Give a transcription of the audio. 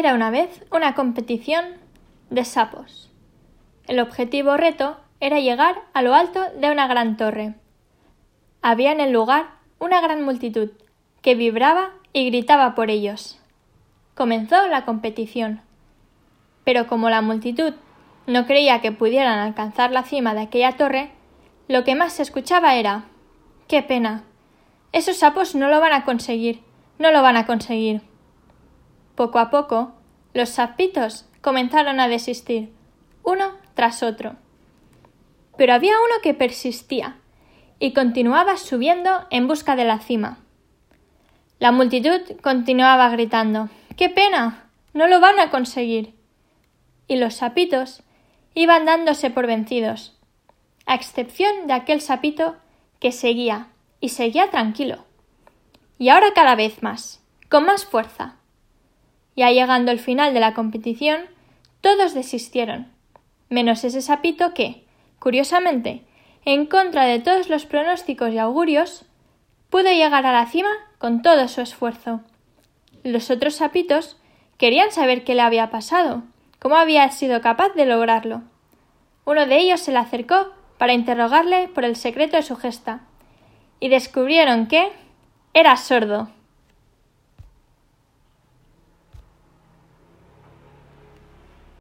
Era una vez una competición de sapos. El objetivo reto era llegar a lo alto de una gran torre. Había en el lugar una gran multitud que vibraba y gritaba por ellos. Comenzó la competición. Pero como la multitud no creía que pudieran alcanzar la cima de aquella torre, lo que más se escuchaba era Qué pena. Esos sapos no lo van a conseguir, no lo van a conseguir. Poco a poco, los sapitos comenzaron a desistir, uno tras otro. Pero había uno que persistía y continuaba subiendo en busca de la cima. La multitud continuaba gritando ¡Qué pena! No lo van a conseguir. Y los sapitos iban dándose por vencidos, a excepción de aquel sapito que seguía, y seguía tranquilo. Y ahora cada vez más, con más fuerza. Ya llegando el final de la competición, todos desistieron, menos ese sapito que, curiosamente, en contra de todos los pronósticos y augurios, pudo llegar a la cima con todo su esfuerzo. Los otros sapitos querían saber qué le había pasado, cómo había sido capaz de lograrlo. Uno de ellos se le acercó para interrogarle por el secreto de su gesta, y descubrieron que era sordo.